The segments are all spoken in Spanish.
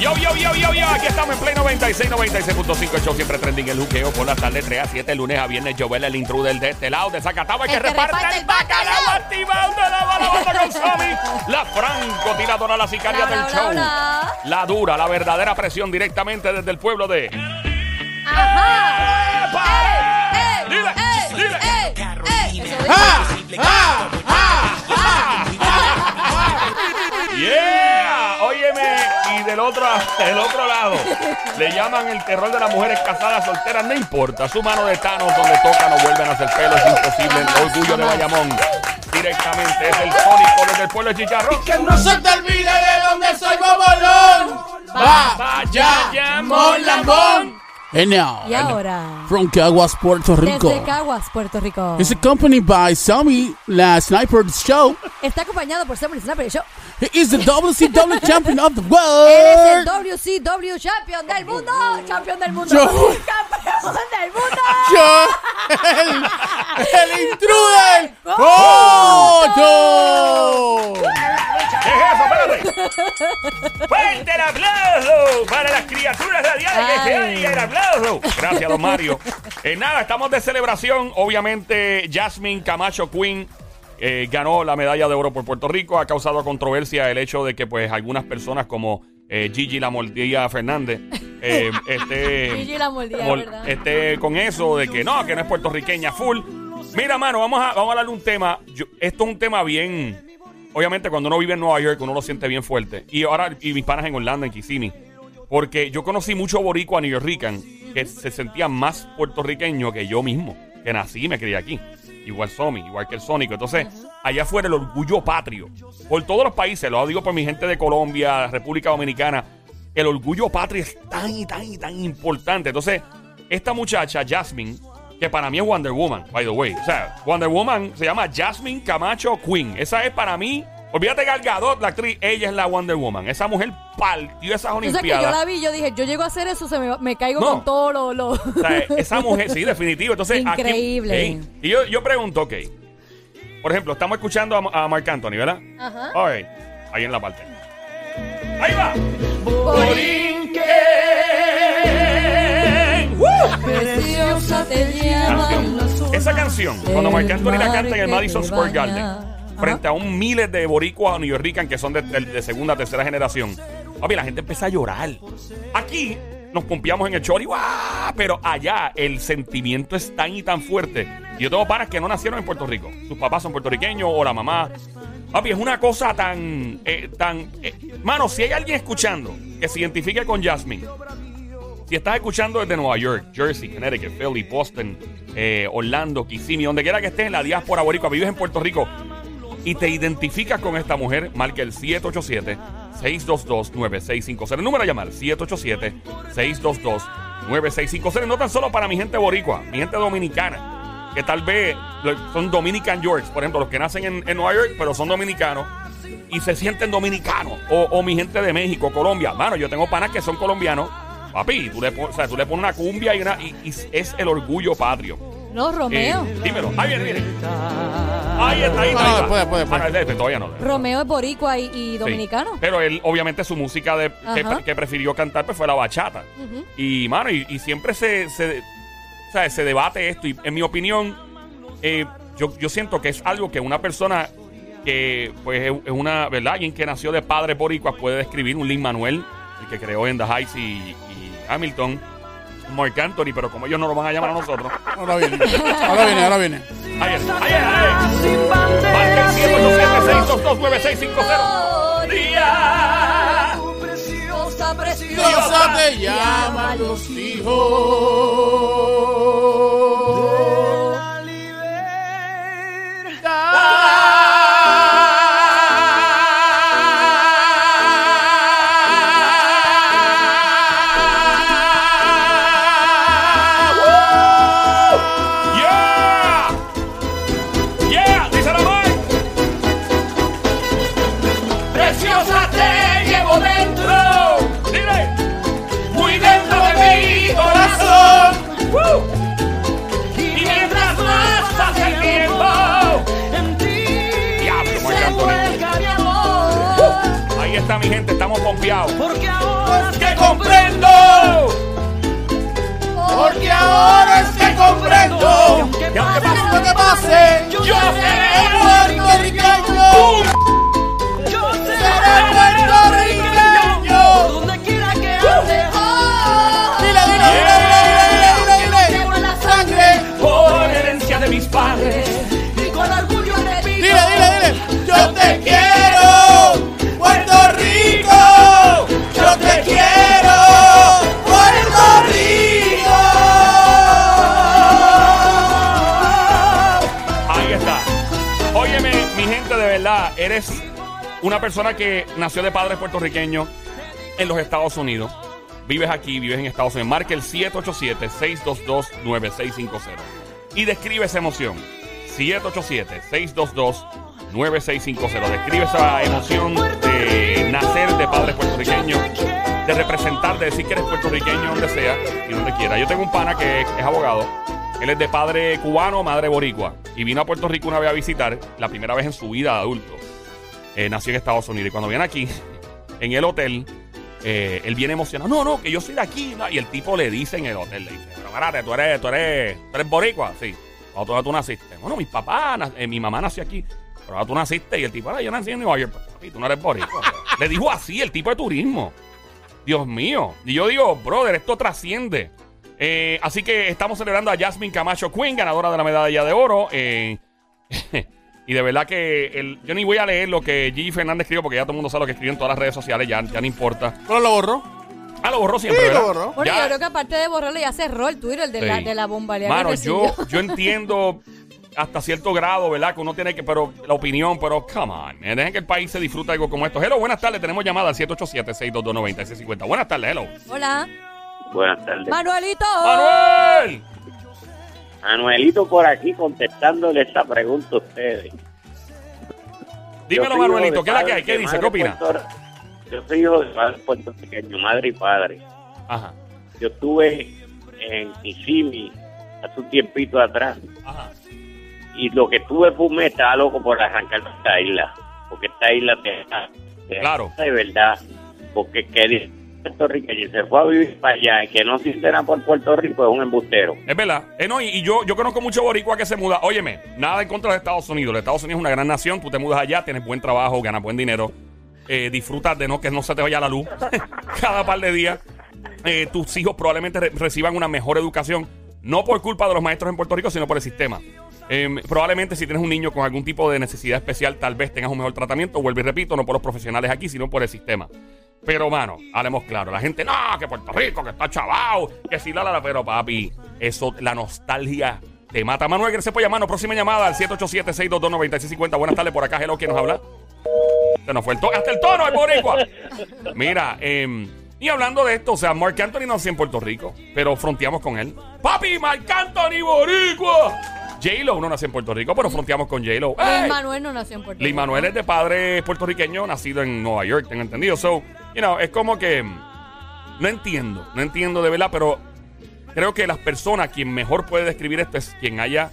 Yo, yo, yo, yo, yo, aquí estamos en Play 96, 96.5, el show siempre trending el juqueo por la tarde 3 a 7, lunes a viernes, Joel, el intruder de este lado, de Zacatau, el que reparte reparte el bacalao de la bala banda con Sammy, la francotiradora, la sicaria Bla, del bla, show, bla, la dura, la verdadera presión directamente desde el pueblo de... Ajá. ¡Epa! ¡Ey! Dile, ey, dile. dice. ¡Ah! Y del otro, del otro lado, le llaman el terror de las mujeres casadas solteras. No importa, su mano de Thanos donde toca no vuelven a hacer pelo, es imposible. El orgullo de Bayamón. Directamente es el sónico desde el pueblo de Chicharrón. Que no se te olvide de dónde soy Bobolón. Va, Vaya, Bayamón, Lambón. And now, Y ahora, from Caguas, Puerto Rico. desde Caguas, Puerto Rico. Is accompanied by Sammy, la Sniper Show. Está acompañado por Samuel Snapper Show. He is the WCW champion of the Él es el world. WCW Champion del mundo. Champion del mundo. Yo. Campeón del mundo. Yo, el, el intruder. Foto. ¿Qué es eso? Espérate. Fuerte el aplauso para las criaturas radiales que oiga el aplauso. Gracias, don Mario. Eh, nada, estamos de celebración. Obviamente, Jasmine Camacho Queen eh, ganó la medalla de oro por Puerto Rico. Ha causado controversia el hecho de que, pues, algunas personas como eh, Gigi La Mordilla Fernández eh, esté, Gigi la mordida, mol- ¿verdad? esté con eso de que no, que no es puertorriqueña full. Mira, mano, vamos a, vamos a hablar de un tema. Yo- esto es un tema bien. Obviamente, cuando uno vive en Nueva York, uno lo siente bien fuerte. Y ahora, y mis panas en Orlando, en Kissimmee. Porque yo conocí mucho boricua New Yorkican que se sentían más puertorriqueño que yo mismo, que nací y me crié aquí. Igual Somi, igual que el Sónico. Entonces, allá fuera el orgullo patrio. Por todos los países, lo digo por mi gente de Colombia, República Dominicana, el orgullo patrio es tan y tan y tan importante. Entonces, esta muchacha, Jasmine, que para mí es Wonder Woman, by the way. O sea, Wonder Woman se llama Jasmine Camacho Queen. Esa es para mí. Olvídate Gal Gadot, la actriz, ella es la Wonder Woman. Esa mujer partió esas Tú sabes que yo Olimpiadas. la vi, yo dije, yo llego a hacer eso, se me, me caigo No. con todo lo... lo- O sea, esa mujer, sí, definitivo. Entonces, aquí- Increíble. Ey, y yo, yo pregunto, ok. Por ejemplo, estamos escuchando a, a Marc Anthony, ¿verdad? Ajá. All right. Ahí en la parte. Ahí va. Borinquen. Esa canción, cuando Marc Anthony la canta en el Madison Square. Garden, frente a un miles de boricuas New Yorkican que son de, de- segunda, tercera generación, papi, la gente empieza a llorar. Aquí nos pompeamos en el chori, ¡guau! pero allá el sentimiento es tan y tan fuerte. Yo tengo panas que no nacieron en Puerto Rico. Sus papás son puertorriqueños o la mamá. Papi, es una cosa tan... eh, tan eh, Mano, si hay alguien escuchando que se identifique con Jasmine, si estás escuchando desde Nueva York, Jersey, Connecticut, Philly, Boston, eh, Orlando, Kissimmee, donde quiera que estés en la diáspora boricua, vives en Puerto Rico y te identificas con esta mujer, marca el 787-622-9650. El número a llamar, 787-622-9650. No tan solo para mi gente boricua, mi gente dominicana, que tal vez son Dominican Yorks, por ejemplo, los que nacen en, en Nueva York, pero son dominicanos y se sienten dominicanos. O, o mi gente de México, Colombia. Mano, yo tengo panas que son colombianos. Papi, tú le, pon- o sea, tú le pones una cumbia y, una, y, y es el orgullo patrio. No, Romeo. Eh, dímelo. Ahí viene, viene. Ahí está, ahí está. No, ahí está. después, después, después. Ah, no, este todavía no. Romeo es boricua y, y Sí. dominicano. Pero él, obviamente, su música de, que, prefirió cantar pues, fue la bachata. Y, mano, y, y siempre se, se, o sea, se debate esto. Y en mi opinión, eh, yo, yo siento que es algo que una persona que, pues, es es una, ¿verdad? Alguien que nació de padres boricuas puede describir. Un Lin Manuel, el que creó en The Heights y, y Hamilton. Mark Anthony, pero como ellos no lo van a llamar a nosotros. Ahora viene. Ahora viene, ahora viene. Ahí es, ahí es, ahí es. Marca el 787-622-9650. Día. Preciosa, Diosa te llama los hijos. Está mi gente, estamos pompeados. Porque ahora que comprendo. Porque ahora es que comprendo. y aunque pase Lo que pase, Yo seré puertorriqueño. Una persona que nació de padres puertorriqueños en los Estados Unidos. Vives aquí, vives en Estados Unidos. Marca el 787-622-9650. Y describe esa emoción. 787-622-9650. Describe esa emoción de nacer de padres puertorriqueños, de representar, de decir que eres puertorriqueño donde sea y donde quiera. Yo tengo un pana que es, abogado. Él es de padre cubano, madre boricua. Y vino a Puerto Rico una vez a visitar, la primera vez en su vida de adulto. Eh, nació en Estados Unidos. Y cuando viene aquí, en el hotel, eh, él viene emocionado. No, no, que yo soy de aquí. ¿no?". Y el tipo le dice en el hotel, le dice, pero espérate, tú eres, tú eres, tú eres boricua. Sí. ¿Cuándo tú, tú naciste? Bueno, mis papás, eh, mi mamá nació aquí. Pero ahora tú naciste. Y el tipo, ahora yo nací en Nueva York. Papi, tú no eres boricua. le dijo así el tipo de turismo. Dios mío. Y yo digo, brother, esto trasciende. Eh, así que estamos celebrando a Jasmine Camacho Quinn, ganadora de la medalla de oro. Y de verdad que el- yo ni voy a leer lo que Gigi Fernández escribió porque ya todo el mundo sabe lo que escribió en todas las redes sociales, ya, ya no importa. ¿Pero lo borró? Ah, lo borró siempre. Sí, lo ¿verdad? borró. Bueno, Ya- yo creo que aparte de borrarlo ya cerró el Twitter de, la, de la bombardeada Mano, yo, yo entiendo hasta cierto grado, ¿verdad? Que uno tiene que, pero la opinión, pero come on, man, dejen que el país se disfrute algo como esto. Hello, buenas tardes, tenemos llamada al 787-622-9650. Buenas tardes, hello. Hola. Buenas tardes. Manuelito. ¡Manuel! Manuelito por aquí contestándole esta pregunta a ustedes. Dímelo, Manuelito, ¿qué es la que hay? ¿Qué dice? ¿Qué opina? Yo soy hijo de padre puertorriqueño, madre y padre. Ajá, Yo estuve en Kissimmee hace un tiempito atrás ajá. y lo que tuve fue un estaba loco por arrancar esta isla. Porque esta isla te te- Claro. de verdad. Porque que puertorriqueño y se fue a vivir para allá que no se entera por Puerto Rico es un embustero. Es verdad. Eh, no, y, yo, yo conozco mucho boricua que se muda. Óyeme, nada en contra de Estados Unidos. Estados Unidos es una gran nación. Tú te mudas allá, tienes buen trabajo, ganas buen dinero. Eh, disfrutas de no que no se te vaya la luz cada par de días. Eh, tus hijos probablemente re- reciban una mejor educación. No por culpa de los maestros en Puerto Rico, sino por el sistema. Eh, probablemente si tienes un niño con algún tipo de necesidad especial, tal vez tengas un mejor tratamiento. Vuelvo y repito, no por los profesionales aquí, sino por el sistema. Pero, mano, hablemos claro. La gente, no, que Puerto Rico, que está chavao, que si la, la, la. Pero, papi, eso, la nostalgia te mata. Manuel, gracias por llamarnos. Próxima llamada al 787-622-9650. Buenas tardes, por acá, hello, ¿quién nos habla? Se nos fue el tono, hasta el tono, el boricua. Mira, eh, y hablando de esto, o sea, Mark Anthony no nació en Puerto Rico, pero fronteamos con él. Papi, Mark Anthony Boricua. J-Lo no nació en Puerto Rico, pero fronteamos con J-Lo. Luis. Manuel no nació en Puerto Lee Rico. Manuel es de padre puertorriqueño, nacido en Nueva York, tengo entendido. So, you know, es como que mm, no entiendo, no entiendo de verdad, pero creo que las personas, quien mejor puede describir esto es quien haya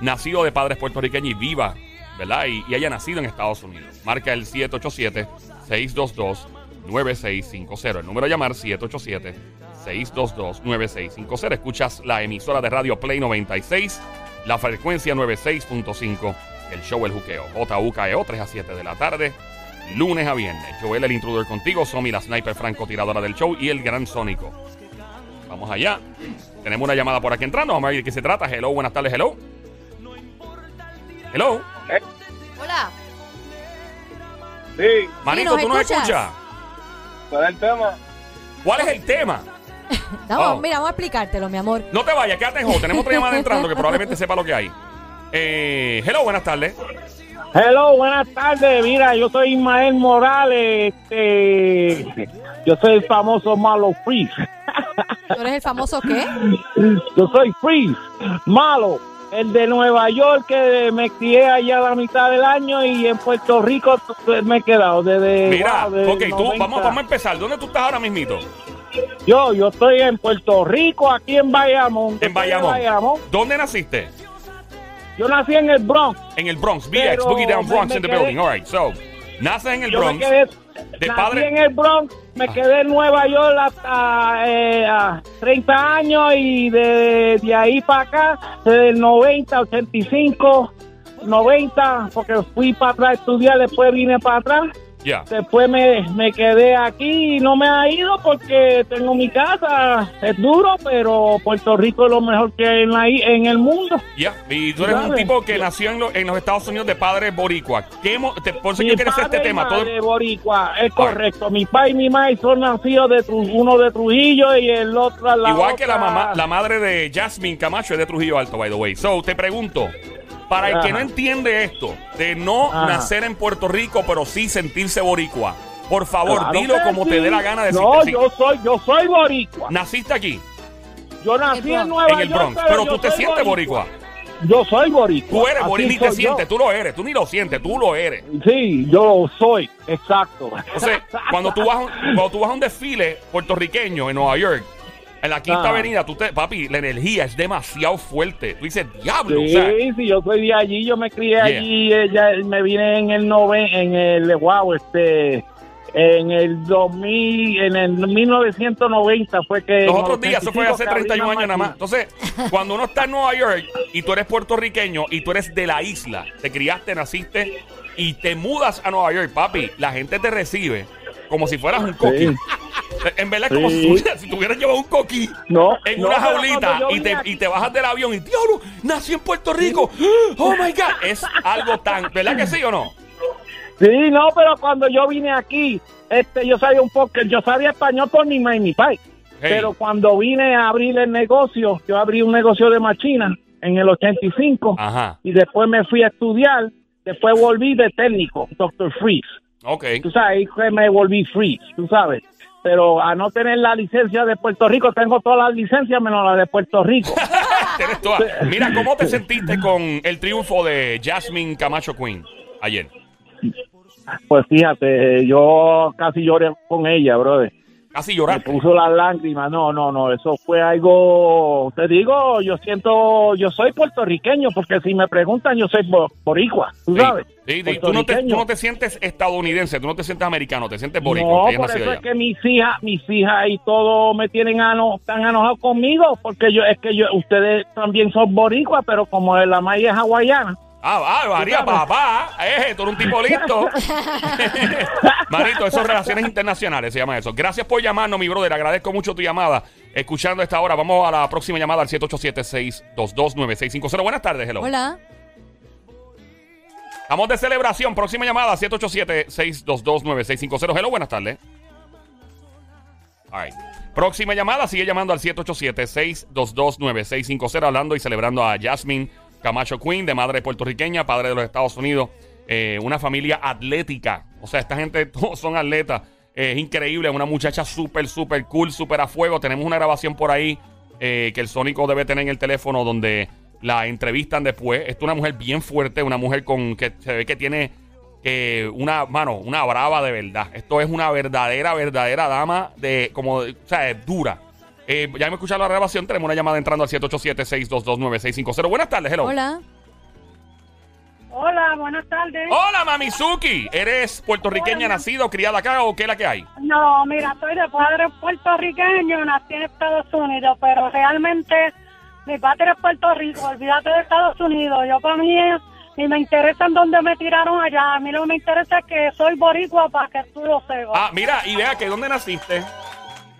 nacido de padres puertorriqueños y viva, ¿verdad? Y, haya nacido en Estados Unidos. Marca el 787-622-9650. El número a llamar 787-622-9650. Escuchas la emisora de radio Play 96, la frecuencia 96.5, el show El Juqueo. JUKEO 3 a 7 de la tarde, lunes a viernes. Joel el intruder contigo, Somi la sniper francotiradora del show y el gran sónico. Vamos allá. Tenemos una llamada por aquí entrando. Vamos a ver de qué se trata. Hello, buenas tardes, hello. Hello. Hola. Sí, Manito, ¿nos ¿tú nos escuchas? escuchas? ¿cuál es el tema? ¿Cuál es el tema? Vamos, Oh. Mira, vamos a explicártelo, mi amor. No te vayas, quédate en. Tenemos otra llamada entrando que probablemente sepa lo que hay. Eh, hello, buenas tardes. Hello, buenas tardes. Mira, yo soy Ismael Morales. Este, yo soy el famoso Malo Freeze. ¿Tú eres el famoso qué? Yo soy Freeze, malo. El de Nueva York que me crié allá la mitad del año y en Puerto Rico me he quedado desde. Mira, wow, desde ok, tú, 90. vamos, vamos a empezar. ¿Dónde tú estás ahora mismito? Yo, yo estoy en Puerto Rico, aquí en Bayamón. En estoy Bayamón. ¿Dónde naciste? Yo nací en el Bronx. En el Bronx, BX, Boogie Down me- Bronx me in the quedé- building. All right, so. Naces en el Yo me Bronx. quedé, de nací padre- en el Bronx, me Ah. quedé en Nueva York hasta eh, a 30 años y de, de ahí para acá, desde el 90, 85, 90, porque fui para atrás a estudiar, después vine para atrás. Ya. Después me, me quedé aquí y no me ha ido porque tengo mi casa. Es duro, pero Puerto Rico es lo mejor que hay en, la en el mundo. Ya. Y tú eres un tipo que nació en, lo- en los Estados Unidos de padre boricua. ¿Qué te- por eso hacer padre este tema. Todo- boricua, es correcto. Mi padre y mi madre son nacidos de Tru- uno de Trujillo y el otro la Igual que la mamá, la madre de Jasmine Camacho es de Trujillo Alto, by the way. So, te pregunto, para el que no entiende esto, de no Ajá. nacer en Puerto Rico, pero sí sentirse boricua, por favor, Claro dilo como sí. te dé la gana de No, yo soy, yo soy boricua. Naciste aquí, Yo nací en Nueva en el York, Bronx, pero tú te sientes boricua. Yo soy boricua. Tú eres boricua, ni te sientes, tú lo eres, tú ni lo sientes, tú lo eres. Sí, yo soy, exacto. Entonces, cuando tú vas a un, cuando tú vas a un desfile puertorriqueño en Nueva York, en la Quinta Ah. Avenida, tú te, papi, la energía es demasiado fuerte. Tú dices, diablo, o sea, Sí, sí, yo soy de allí, yo me crié Yeah. allí, eh, ya me vine en el nove, en el, wow, este, en el 2000, en el 1990 fue que... Los otros días, eso fue 85 hace que abrí 31 una años nada más. Entonces, cuando uno está en Nueva York y tú eres puertorriqueño y tú eres de la isla, te criaste, naciste y te mudas a Nueva York, papi, la gente te recibe como si fueras un coqui. Sí. En verdad es como Sí. si, tuvieras- si tuvieras llevado un coqui No, en no, una jaulita y te, y te bajas del avión y, diablo, nací en Puerto Rico. Oh my God. Es algo tan. ¿Verdad que sí o no? Sí, no, pero cuando yo vine aquí, este, yo sabía un poco, yo sabía español por mi mamá y mi pai. Hey. Pero cuando vine a abrir el negocio, yo abrí un negocio de machina en el 85 Ajá. y después me fui a estudiar, después volví de técnico, Dr. Freeze. Ok. Tú sabes, fue me volví Freeze, tú sabes. Pero a no tener la licencia de Puerto Rico, tengo todas las licencias menos la de Puerto Rico. Tienes Mira, ¿cómo te sentiste con el triunfo de Jasmine Camacho Queen ayer? Pues fíjate, yo casi lloré con ella, brother. Casi Me lloraste. puso las lágrimas. No, no, no, eso fue algo. Te digo, yo siento, yo soy puertorriqueño, porque si me preguntan, yo soy bo- boricua, tú Sí, sabes. sí, sí. Tú, no te, tú no te sientes estadounidense, tú no te sientes americano, te sientes boricua. No, por eso es que mis hijas, mis hijas y todo me tienen ano, están enojados conmigo, porque yo, es que yo, ustedes también son boricuas, pero como la maíz es hawaiana. Ah, ah, María, papá. Eh, tú eres un tipo listo. Manito, eso es relaciones internacionales, se llama eso. Gracias por llamarnos, mi brother. Agradezco mucho tu llamada. Escuchando esta hora, vamos a la próxima llamada al 787-622-9650. Buenas tardes, hello. Hola. Estamos de celebración. Próxima llamada, 787-622-9650. Hello, buenas tardes. All right. Próxima llamada, sigue llamando al 787-622-9650, hablando y celebrando a Jasmine Camacho Queen, de madre puertorriqueña, padre de los Estados Unidos. Eh, una familia atlética. O sea, esta gente todos son atletas. Es increíble, una muchacha súper, súper cool, súper a fuego. Tenemos una grabación por ahí eh, que el Sónico debe tener en el teléfono donde la entrevistan después. Esta es una mujer bien fuerte, una mujer con que se ve que tiene una mano, una brava de verdad. Esto es una verdadera, verdadera dama de, como, o sea, es dura. Eh, ya me escucharon la grabación, tenemos una llamada entrando al 787-622-9650. Buenas tardes, hello. Hola. Hola, buenas tardes. Hola, Mamizuki. ¿Eres puertorriqueña, nacida o criada acá o qué es la que hay? No, mira, soy de padre puertorriqueño, nací en Estados Unidos, pero realmente mi padre es Puerto Rico, olvídate de Estados Unidos. Yo para mí es- ni me interesa en dónde me tiraron allá, a mí lo que me interesa es que soy boricua para que tú lo sepas. Ah, mira, y vea que ¿dónde naciste?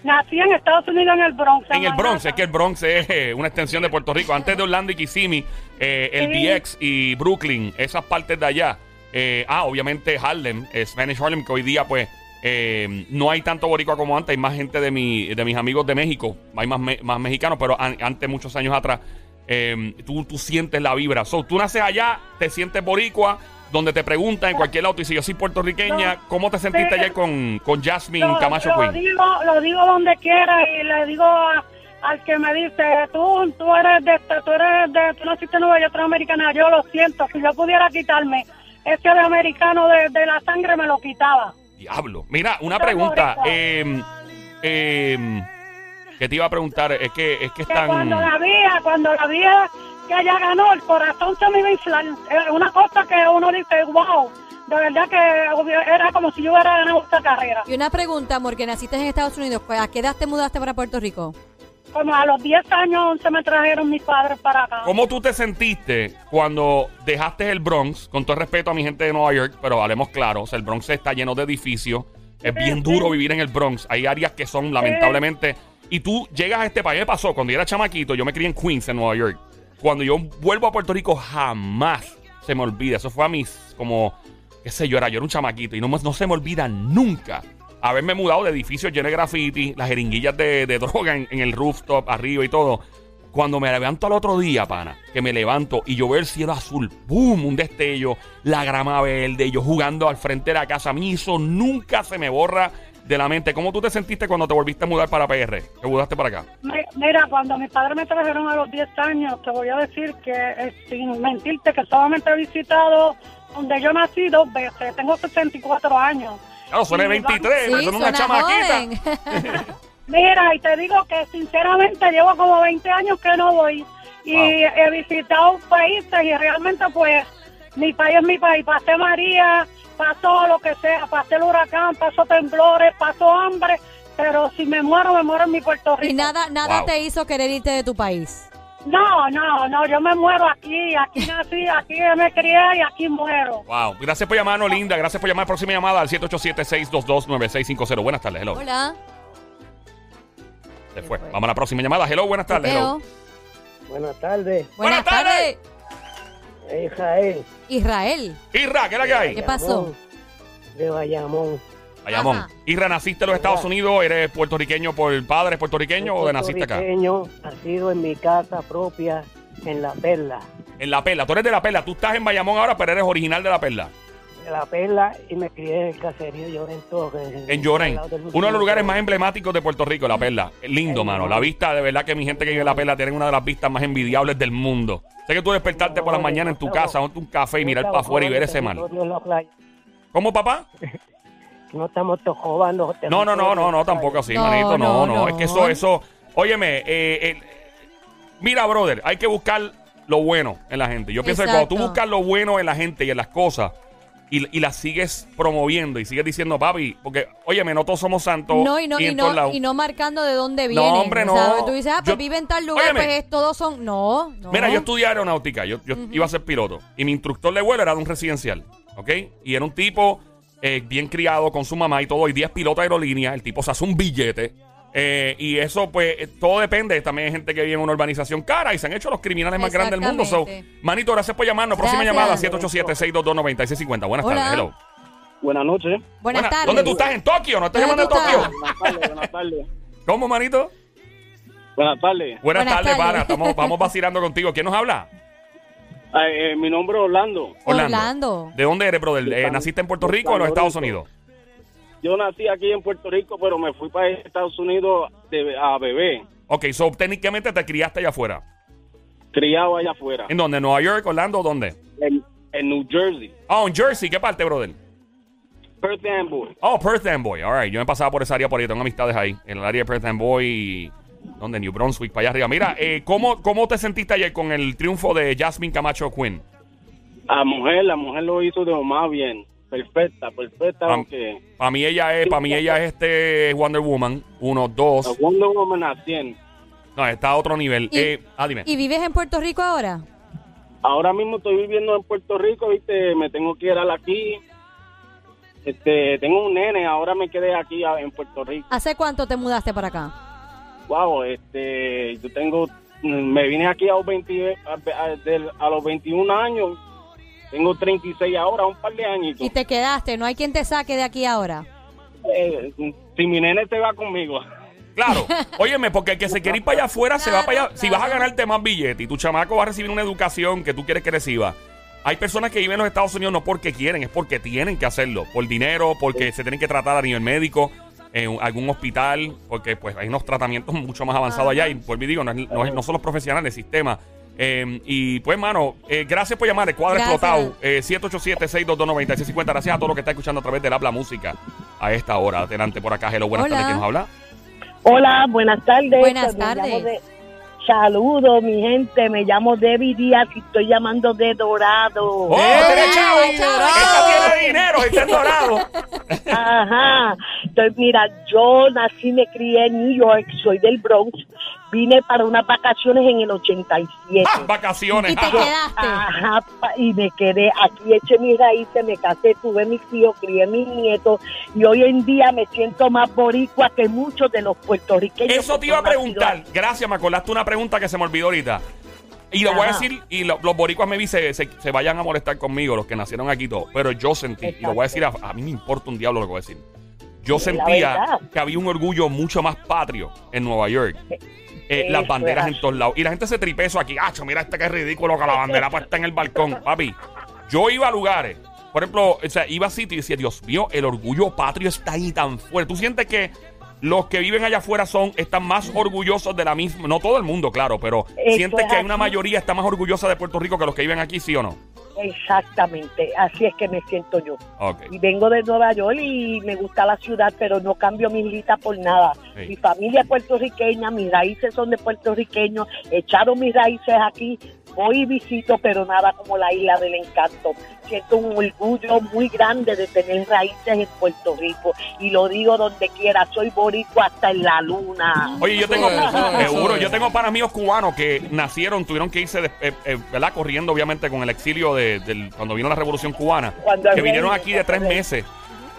Nací en Estados Unidos, en el Bronx. En el Bronx, es que el Bronx es eh, una extensión de Puerto Rico. Antes de Orlando y Kissimmee, eh, el Sí. BX y Brooklyn, esas partes de allá. Eh, ah, obviamente Harlem, Spanish Harlem, que hoy día pues eh, no hay tanto boricua como antes. Hay más gente de, mi, de mis amigos de México. Hay más, me- más mexicanos, pero an- antes, muchos años atrás, tú, tú sientes la vibra. So, tú naces allá, te sientes boricua, donde te preguntan en cualquier lado, y si yo soy puertorriqueña, No. ¿cómo te sentiste Sí. ayer con, con Jasmine Lo- Camacho lo Queen? Digo, lo digo donde quiera y le digo a- al que me dice, tú, tú eres de, tú eres de, tú naciste en Nueva York, tú eres americana. Yo lo siento, si yo pudiera quitarme ese de americano de, de la sangre, me lo quitaba. Diablo. Mira, una pregunta. Eh, eh, que te iba a preguntar, es que, es que Que están. cuando la vi, cuando la vi que ella ganó, el corazón se me iba a inflar. Es una cosa que uno dice, wow, de verdad que era como si yo hubiera ganado esta carrera. Y una pregunta, amor, que naciste en Estados Unidos, ¿a qué edad te mudaste para Puerto Rico? Como a los 10 años se me trajeron mis padres para acá. ¿Cómo tú te sentiste cuando dejaste el Bronx? Con todo el respeto a mi gente de Nueva York, pero hablemos claro, o sea, el Bronx está lleno de edificios. Es bien duro vivir en el Bronx. Hay áreas que son, lamentablemente. Y tú llegas a este país. Me pasó cuando yo era chamaquito, yo me crié en Queens, en Nueva York. Cuando yo vuelvo a Puerto Rico, jamás se me olvida. Eso fue a mis, como, qué sé yo, era yo era un chamaquito. Y no, no se me olvida nunca haberme mudado de edificios llenos de graffiti, las jeringuillas de, droga en, en el rooftop, arriba y todo. Cuando me levanto al otro día, pana, que me levanto y yo veo el cielo azul, ¡boom! Un destello, la grama verde, yo jugando al frente de la casa. A mí eso nunca se me borra de la mente. ¿Cómo tú te sentiste cuando te volviste a mudar para PR? Te mudaste para acá. Mi- Mira, cuando mis padres me trajeron a los 10 años, te voy a decir que, eh, sin mentirte, que solamente he visitado donde yo nací dos veces. Tengo 64 años. Claro, son de Sí, 23, Sí, son una chamaquita. Mira, y te digo que sinceramente llevo como 20 años que no voy. Y Wow. he visitado países y realmente pues mi país es mi país. Pasé María, pasó lo que sea, pasé el huracán, pasó temblores, pasó hambre. Pero si me muero, me muero en mi Puerto Rico. y nada, nada Wow. te hizo querer irte de tu país. No, no, no, yo me muero aquí, aquí nací, aquí me crié y aquí muero. Wow. Gracias por llamarnos, linda. Gracias por llamar. Próxima llamada al 787-622-9650. Buenas tardes, hello. Hola. Se fue. Vamos a la próxima llamada. Hello, buenas tardes, hello. Buenas tardes, Buenas tardes. Israel, Israel. Irra, ¿qué es la que hay? ¿Qué pasó? de Bayamón. Bayamón. Ajá. Irra, ¿naciste en los Estados Unidos? ¿Eres puertorriqueño por padre puertorriqueño o de naciste acá? Puertorriqueño, nacido en mi casa propia, en La Perla. En La Perla. Tú eres de La Perla. Tú estás en Bayamón ahora, pero eres original de La Perla. De La Perla y me crié en el caserío Llorento. En Llorén. Uno de los lugares más emblemáticos de Puerto Rico, La Perla. Lindo, mano. La vista, de verdad que mi gente que vive en La Perla tiene una de las vistas más envidiables del mundo. Sé que tú despertarte por las mañanas en tu casa, darte un café y mirar para afuera y ver ese mar. ¿Cómo, papá? No estamos tojobando. No, no, no, no, no, tampoco así, manito. No, no, no, Es que eso, eso. Óyeme, eh, mira, brother, hay que buscar lo bueno en la gente. Yo pienso que cuando tú buscas lo bueno en la gente y en las cosas y, y las sigues promoviendo y sigues diciendo, papi, porque, óyeme, no todos somos santos. No, y no, y no, y no marcando de dónde vienen. hombre, no. ¿sabes? Tú dices, ah, pues Yo- vive en tal lugar, Óyeme. pues es- todos son. No, no. Mira, yo estudié aeronáutica, yo, yo iba a ser piloto y mi instructor de vuelo era de un residencial, ¿ok? Y era un tipo eh, bien criado con su mamá y todo, y 10 pilotos de aerolínea, el tipo se hace un billete. Eh, y eso, pues, eh, todo depende. También hay gente que vive en una urbanización cara y se han hecho los criminales más grandes del mundo. So, manito, gracias por llamarnos. Próxima Gracias. llamada, 787-622-9650. Buenas Hola. tardes, hello. Buenas noches. Buenas Buena- tardes. ¿Dónde tú estás? ¿En Tokio? ¿No estás ¿Dónde llamando tú Tokio? Buenas tardes, buenas tardes. ¿Cómo, manito? Buenas tardes. Buenas, Buenas tardes. Estamos, vamos vacilando contigo. ¿Quién nos habla? eh, mi nombre es Orlando. Orlando. ¿De dónde eres, brother? Eh, ¿Naciste en Puerto Rico o en los Estados Unidos? Yo nací aquí en Puerto Rico, pero me fui para Estados Unidos de- a bebé, Ok, so técnicamente te criaste allá afuera. criado allá afuera, ¿En dónde? ¿En Nueva York, Orlando? ¿Dónde? en, en New Jersey, Oh, en Jersey. ¿Qué parte, brother? Perth Amboy. Oh, Perth Amboy. All right. Yo me pasaba por esa área por ahí. Tengo amistades ahí. En el área de Perth Amboy y... ¿Dónde? New Brunswick, para allá arriba. Mira, eh, ¿cómo, ¿cómo te sentiste ayer con el triunfo de Jasmine Camacho Quinn? La mujer, la mujer lo hizo de lo más bien, perfecta, perfecta, Para mí ella es, para mí ella es este Wonder Woman. Uno, dos. la Wonder Woman a 100. No, está a otro nivel. Y- Eh, ah, dime. ¿Y vives en Puerto Rico ahora? Ahora mismo estoy viviendo en Puerto Rico, viste, me tengo que ir a aquí. Este, tengo un nene, ahora me quedé aquí en Puerto Rico. ¿Hace cuánto te mudaste para acá? Wow, este, yo tengo, me vine aquí a los, 20 a, a- del- a los 21 años, tengo 36 ahora, un par de añitos. Y te quedaste, no hay quien te saque de aquí ahora. Eh, si mi nene se va conmigo. Claro. Óyeme, porque el que se quiere ir para allá afuera se va para allá. Claro, Si vas a ganarte más billetes y tu chamaco va a recibir una educación que tú quieres que reciba. Hay personas que viven en los Estados Unidos no porque quieren, es porque tienen que hacerlo. Por dinero, porque se tienen que tratar a nivel médico, en algún hospital, porque pues hay unos tratamientos mucho más avanzados allá. Y por mí digo, no, es- no, es- no son los profesionales, el sistema. Eh, y pues, mano, eh, gracias por llamar. El cuadro Gracias. explotado. Eh, 787-622-9650. Gracias a todos los que están escuchando a través del Habla Música a esta hora. Adelante por acá. Hello, buenas Hola. tardes. ¿Quién nos habla? Hola, buenas tardes. Buenas llamo tardes. de Saludos, mi gente. Me llamo Debbie Díaz y estoy llamando de Dorado. ¡Oh, ¡Eh, tiene chavo! Dorado! ¡Esta tiene dinero! ¡Está en dorado! Ajá. Entonces, mira, yo nací, me crié en New York, soy del Bronx. Vine para unas vacaciones en el 87. ¡Ah, vacaciones! Y te Ah, quedaste. Ajá, y me quedé aquí, eché mis raíces, me casé, tuve mis hijos, crié mis nietos y hoy en día me siento más boricua que muchos de los puertorriqueños. Eso te iba a preguntar. Gracias, me acordaste una pregunta que se me olvidó ahorita. Y lo voy a decir, y lo- los boricuas me se, se, se vayan a molestar conmigo, los que nacieron aquí todos. Pero yo sentí, y lo voy a decir, a, a mí me importa un diablo lo que voy a decir. Yo sentía que había un orgullo mucho más patrio en Nueva York. Eh, las banderas en todos lados. Y la gente se tripe eso aquí. ¡Acho, mira este que es ridículo que la bandera puesta en el balcón! Papi, yo iba a lugares. Por ejemplo, o sea, iba a sitios y decía, Dios mío, el orgullo patrio está ahí tan fuerte. ¿Tú sientes que los que viven allá afuera son, están más orgullosos de la misma, no todo el mundo, claro, pero sientes es que hay una mayoría está más orgullosa de Puerto Rico que los que viven aquí, sí o no? Exactamente, así es que me siento yo. Y vengo de Nueva York y me gusta la ciudad, pero no cambio mis litas por nada. Sí. Mi familia es puertorriqueña, mis raíces son de puertorriqueños, echaron mis raíces aquí, voy y visito, pero nada como la isla del encanto. Siento un orgullo muy grande de tener raíces en Puerto Rico y lo digo donde quiera, soy boricua hasta en la luna. Oye, yo tengo, seguro, yo tengo panas míos cubanos que nacieron, tuvieron que irse, de- eh, eh, ¿verdad? Corriendo, obviamente, con el exilio de, del, cuando vino la revolución cubana. Cuando que vinieron aquí de tres meses.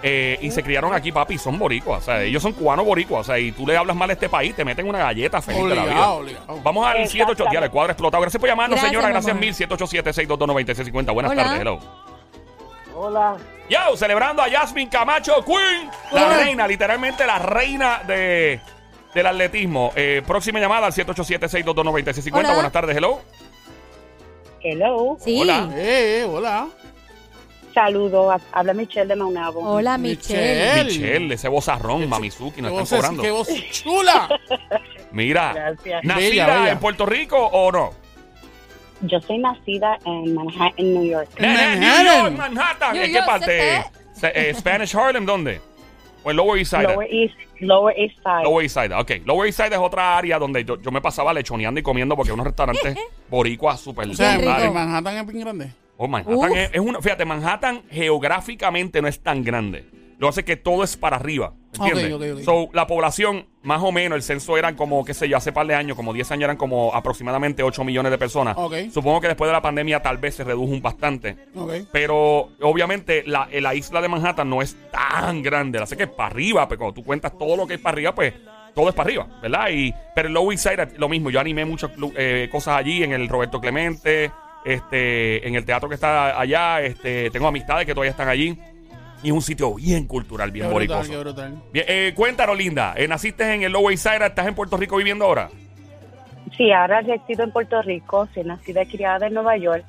Eh, y se criaron aquí, papi, y son boricuas. O sea, ellos son cubanos boricuas. O sea, y tú le hablas mal a este país, te meten una galleta feliz de la vida. Obligado. Vamos al Exactamente. 787, ya el cuadro explotado. Gracias por llamarnos, Gracias, señora. Gracias mamá. mil. 787-622-9650. Buenas Hola. tardes, hello. Hola. Yo, celebrando a Jasmine Camacho Queen, la Hola. reina, literalmente la reina de, del atletismo. Eh, próxima llamada al 787-622-9650. Hola. Buenas tardes, hello. Hello. Sí. Hola. Eh, hola. Saludos. Habla Michelle de Maunabo. Hola, Michelle. Michelle. Michelle, ese vozarrón, Mamizuki, nos están es- cobrando. qué voz chula. Mira, Gracias. ¿nacida Bella, bella. en Puerto Rico o no? Yo soy nacida en Manhattan, New York. En Eh, New Manhattan. York, Manhattan. New ¿En qué parte? ¿se Se- eh, Spanish Harlem, ¿dónde? ¿O en Lower East Side? Lower East, Lower East Side. Lower East Side, ok. Lower East Side es otra área donde yo, yo me pasaba lechoneando y comiendo porque hay unos restaurantes boricuas súper O sea, en Manhattan es bien grande. Oh, Manhattan es, es una. Fíjate, Manhattan geográficamente no es tan grande. Lo hace que todo es para arriba. ¿Entiendes? So, la población, más o menos, el censo eran como, qué sé yo, hace par de años, como 10 años, eran como aproximadamente 8 millones de personas. Supongo que después de la pandemia tal vez se redujo un bastante. Pero obviamente la, eh, la isla de Manhattan no es tan grande. La sé que es para arriba, pero cuando tú cuentas todo lo que es para arriba, pues todo es para arriba, ¿verdad? Y, pero el Lower East Side lo mismo. Yo animé muchas eh, cosas allí en el Roberto Clemente, este, en el teatro que está allá. Este, tengo amistades que todavía están allí. Y es un sitio bien cultural, bien boricoso. Bien, eh, cuéntanos, Linda. eh, ¿Naciste en el Lower East Side? ¿Estás en Puerto Rico viviendo ahora? Sí, ahora resido en Puerto Rico, soy nacida y criada en Nueva York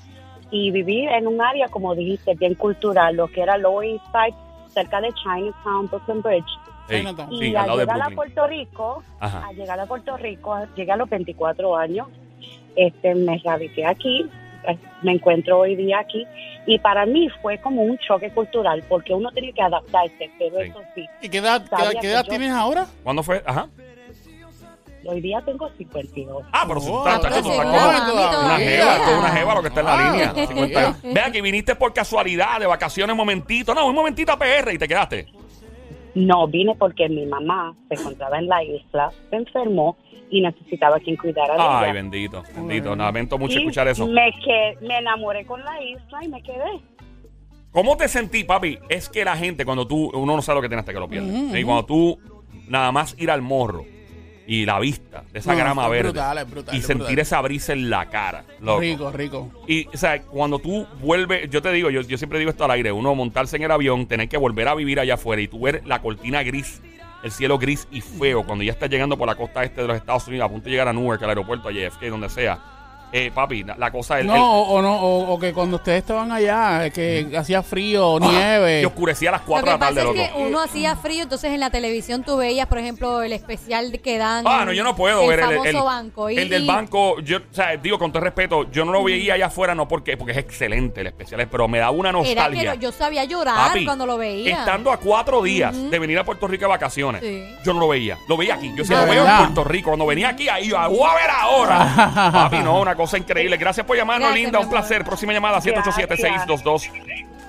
y viví en un área, como dijiste, bien cultural, lo que era Lower East Side, cerca de Chinatown, Brooklyn Bridge. Y sí, al llegar a. Puerto Rico, Ajá. al llegar a Puerto Rico, llegué a los 24 años, este, me radiqué aquí, me encuentro hoy día aquí y para mí fue como un choque cultural porque uno tiene que adaptarse, pero Sí. eso sí, ¿Y qué edad, qué edad tienes ahora? ¿Cuándo fue? Ajá. hoy día tengo 52. Ah, pero Oh, estás seguro, como- mami, Una jeva, esto es una jeva lo que está en la línea. ok. 50. Vea que viniste por casualidad, de vacaciones, un momentito. No, un momentito a PR y te quedaste. No, vine porque mi mamá se encontraba en la isla, se enfermó y necesitaba quien cuidara de Ay, ella. bendito, bendito. Bueno. Lamento mucho Y escuchar eso. Me, que, me enamoré con la isla y me quedé. ¿Cómo te sentí, papi? Es que la gente, cuando tú, uno no sabe lo que tiene hasta que lo pierde. Ujú, Y cuando tú, nada más ir al morro y la vista de esa No, grama es verde brutal, es brutal, y es sentir brutal. esa brisa en la cara, loco. Rico, rico. Y, o sea, cuando tú vuelves, yo te digo, yo, yo siempre digo esto al aire, uno montarse en el avión, tener que volver a vivir allá afuera y tú ver la cortina gris, el cielo gris y feo, cuando ya estás llegando por la costa este de los Estados Unidos, a punto de llegar a Newark, al aeropuerto, a JFK, donde sea, Eh, papi, la, cosa es... No, o, o no, o, o que cuando ustedes estaban allá, que hacía frío, nieve. y oscurecía a las Lo 4 que de la tarde, es loco. que uno hacía frío, entonces en la televisión tú veías, por ejemplo, el especial que dan. Ah, no, yo no puedo el ver el, famoso el- banco. Y- el del banco. Yo, o sea, digo con todo respeto, yo no lo veía allá afuera, no porque, porque es excelente el especial, pero me da una Era nostalgia. que yo sabía llorar Papi, cuando lo veía. Estando a cuatro días de venir a Puerto Rico de vacaciones, Sí. yo no lo veía. Lo veía aquí. Yo sí Ah, lo veo en. Puerto Rico. Cuando venía aquí, ahí yo, voy a ver ahora. Papi, no, una cosa increíble. Gracias por llamarnos, Gracias, linda. Un placer. Próxima llamada,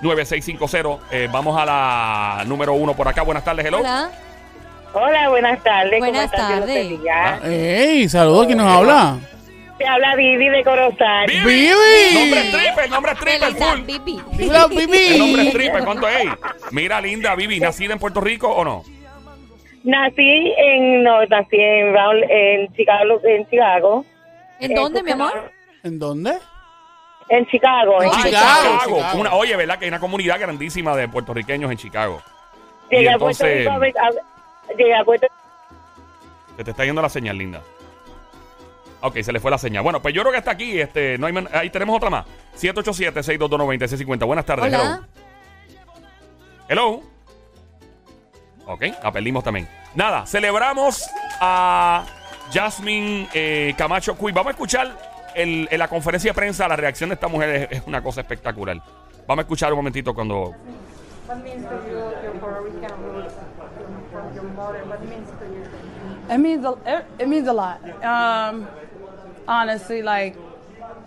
787-622-9650. Eh, vamos a la número uno por acá. Buenas tardes, hello. Hola. Hola, buenas tardes. Buenas tardes. bendiga. ¡Ey! Saludos, ¿quién nos habla? Te habla Vivi de Corozal. Vivi. Vivi. Nombre stripper, nombre stripper Belinda, full. Bibi. Dímelo, El nombre stripper, ¿cuánto es? Mira, linda, Vivi, ¿nacida en Puerto Rico o no? Nací en, no, nací en, Brown- en Chicago, en Chicago. ¿En dónde, mi amor? ¿En dónde? En Chicago. en Ah, Chicago, Chicago. Chicago. Una- oye, ¿verdad que hay una comunidad grandísima de puertorriqueños en Chicago? Llegué Y a Puerto entonces- Rico a llegué Puerto Se te está yendo la señal, linda. Ok, se le fue la señal. Bueno, pues yo creo que está aquí. Este, no hay man- ahí tenemos otra más. 787-622-9650. Buenas tardes, Hola. hello. Hello. Ok, la perdimos también. Nada, celebramos a Jasmine eh, Camacho Cuy. Vamos a escuchar el- en la conferencia de prensa la reacción de esta mujer. Es, es una cosa espectacular. Vamos a escuchar un momentito cuando... It means a, it, it means a lot. Um, honestly, like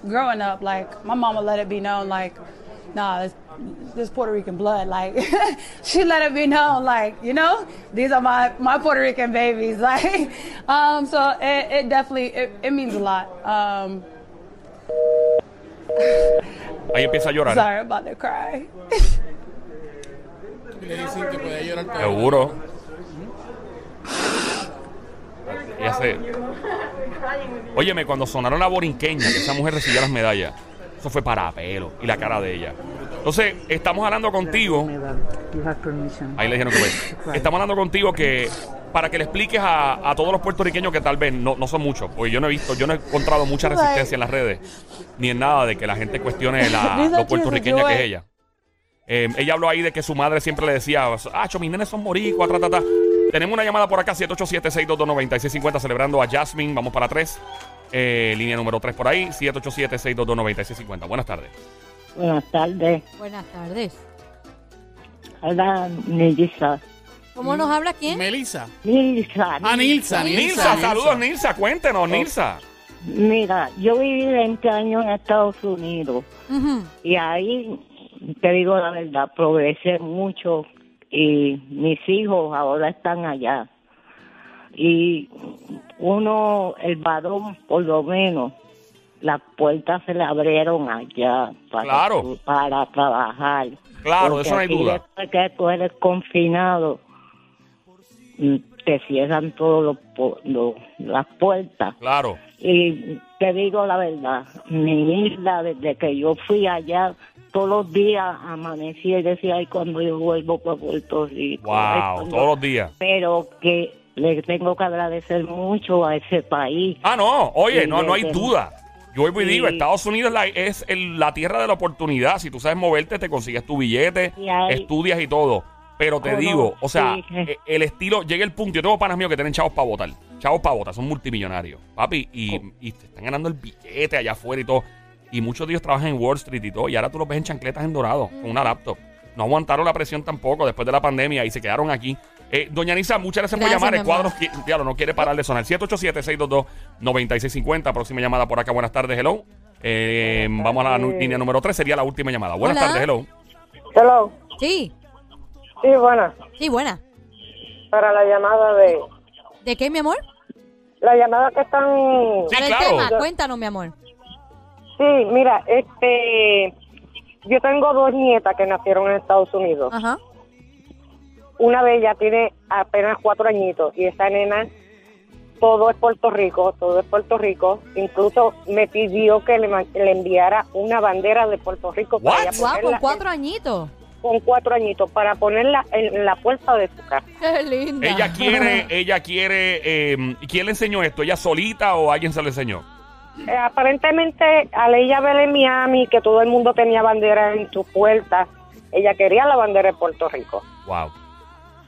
growing up, like my mama let it be known, like, nah, this, Puerto Rican blood. Like she let it be known, like you know, these are my my Puerto Rican babies. Like, um, so it, it definitely it, it means a lot. Um, Ahí empieza a llorar. sorry, about to cry. Seguro. Ella se... Óyeme, cuando sonaron la borinqueña, que esa mujer recibió las medallas, eso fue para pelo y la cara de ella. Entonces, estamos hablando contigo. Ahí le dijeron que fue. Estamos hablando contigo que para que le expliques a, a todos los puertorriqueños que tal vez no, no son muchos, porque yo no he visto, yo no he encontrado mucha resistencia en las redes, ni en nada de que la gente cuestione la, lo puertorriqueña que es ella. Eh, ella habló ahí de que su madre siempre le decía, ah, mis nenes son moricuas, ta, ta, ta. Tenemos una llamada por acá, 787-622-9650, celebrando a Jasmine. Vamos para 3. línea número 3 por ahí, 787-622-9650. Buenas tardes. Buenas tardes. Buenas tardes. Hola, Nilsa. ¿Cómo nos habla quién? Melissa. Nilsa. Ah, Nilsa, Nilsa, Nilsa. saludos, Nilsa. Cuéntenos, Nilsa. Mira, yo viví 20 años en Estados Unidos Ujú. y ahí, te digo la verdad, progresé mucho y mis hijos ahora están allá. Y uno, el varón, por lo menos, las puertas se le abrieron allá para, Claro. para trabajar. Claro, Porque eso no hay duda. después que tú eres confinado, mm, te cierran todas las puertas. Claro. Y te digo la verdad, mi isla, desde que yo fui allá, todos los días amanecía y decía, ay, cuando yo vuelvo para Puerto Rico. Wow, cuando-". todos los días. Pero que le tengo que agradecer mucho a ese país. Ah, no, oye, no, no hay duda. Yo vuelvo y digo. Estados Unidos es la, es el- la tierra de la oportunidad. Si tú sabes moverte, te consigues tu billete, Y estudias y todo. Pero te Oh, no, digo, o sea, sí. eh, el estilo, llega el punto. Yo tengo panas míos que tienen chavos para votar. Chavos para votar, son multimillonarios. Papi, y, y te están ganando el billete allá afuera y todo. Y muchos de ellos trabajan en Wall Street y todo. Y ahora tú los ves en chancletas en dorado, con una laptop. No aguantaron la presión tampoco después de la pandemia y se quedaron aquí. Eh, Doña Nisa, muchas gracias, Gracias, por llamar. El cuadro, diablo, no quiere parar de sonar. 787-622-9650. Próxima llamada por acá. Buenas tardes, hello. Eh, vamos a la línea número 3. Sería la última llamada. Buenas Hola. tardes, hello. Hello. Sí, Sí, buena. sí, buena. Para la llamada de... ¿De qué, mi amor? La llamada que están... Sí, Para el claro. tema, cuéntanos, mi amor. Sí, mira, este... Yo tengo dos nietas que nacieron en Estados Unidos. Ajá. Una de ellas tiene apenas cuatro añitos y esa nena, todo es Puerto Rico, todo es Puerto Rico. Incluso me pidió que le, enviara una bandera de Puerto Rico para Guau, con cuatro añitos. con cuatro añitos para ponerla en la puerta de su casa. Qué linda. Ella quiere, ella quiere. eh, ¿Quién le enseñó esto? ¿Ella solita o alguien se le enseñó? eh, aparentemente al ella ver en Miami que todo el mundo tenía bandera en su puerta, ella quería la bandera de Puerto Rico. Wow.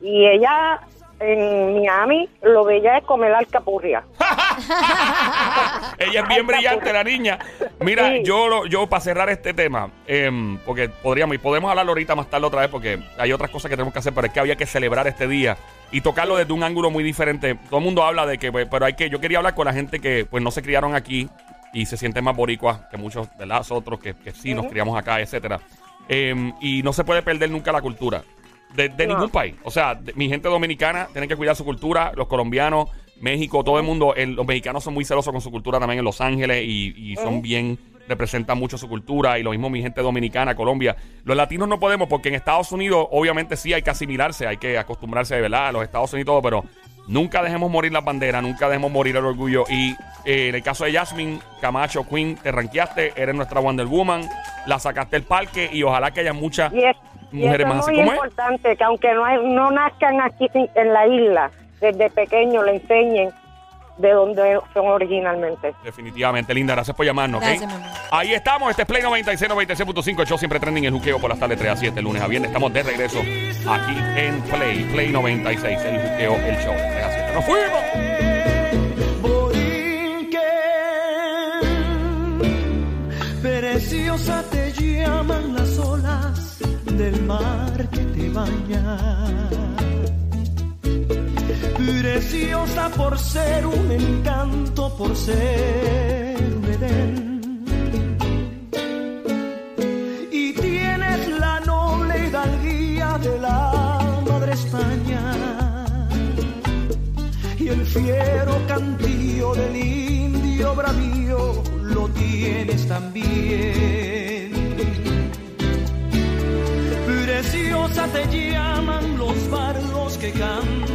Y ella en Miami lo de ella es comer alcapurria. Ella es bien brillante, la niña. Mira, Sí. yo, lo- yo para cerrar este tema, em, porque podríamos y podemos hablarlo ahorita más tarde otra vez, porque hay otras cosas que tenemos que hacer, pero es que había que celebrar este día y tocarlo desde un ángulo muy diferente. Todo el mundo habla de que, pues, pero hay que, yo quería hablar con la gente que pues no se criaron aquí y se sienten más boricuas que muchos de las otros que, que sí nos criamos acá, etcétera. Em, y no se puede perder nunca la cultura de, de No. ningún país. O sea, de- mi gente dominicana tiene que cuidar su cultura, los colombianos, México, todo el mundo. el- los mexicanos son muy celosos con su cultura también en Los Ángeles y, y son bien, representan mucho su cultura. Y lo mismo mi gente dominicana, Colombia. Los latinos no podemos porque en Estados Unidos, obviamente, sí hay que asimilarse, hay que acostumbrarse, ¿verdad? A los Estados Unidos y todo, pero nunca dejemos morir las banderas, nunca dejemos morir el orgullo. Y eh, en el caso de Jasmine Camacho Queen, te ranqueaste, eres nuestra Wonder Woman, la sacaste del parque y ojalá que haya muchas eso mujeres es más así muy como es. importante, que aunque no, hay- no nazcan aquí en la isla, desde pequeño le enseñen de dónde son originalmente. Definitivamente, linda. Gracias por llamarnos, ¿ok? Gracias, mi amor. Ahí estamos. Este es Play 96, 96.5. El show siempre trending el juqueo por las tardes 3 a 7, lunes a viernes. Estamos de regreso aquí en Play, Play 96, el juqueo, el show de 3 a 7. ¡Nos fuimos! Preciosa te llaman olas del mar que te baña. Preciosa por ser un encanto, por ser un Edén. Y tienes la noble hidalguía de la madre España y el fiero cantío del indio bravío lo tienes también. Preciosa te llaman los bardos que cantan.